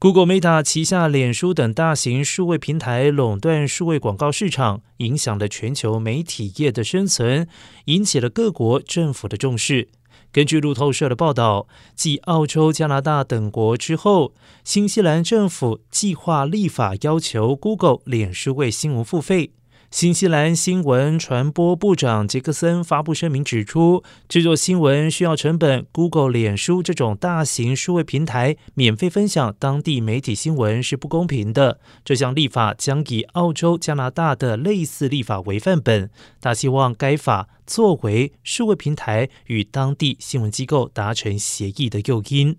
Google、Meta 旗下脸书等大型数位平台垄断数位广告市场，影响了全球媒体业的生存，引起了各国政府的重视。根据路透社的报道，继澳洲、加拿大等国之后，新西兰政府计划立法要求 Google、脸书为新闻付费。新西兰新闻传播部长杰克森发布声明指出，制作新闻需要成本。Google、脸书这种大型数位平台免费分享当地媒体新闻是不公平的。这项立法将以澳洲、加拿大的类似立法为范本，他希望该法作为数位平台与当地新闻机构达成协议的诱因。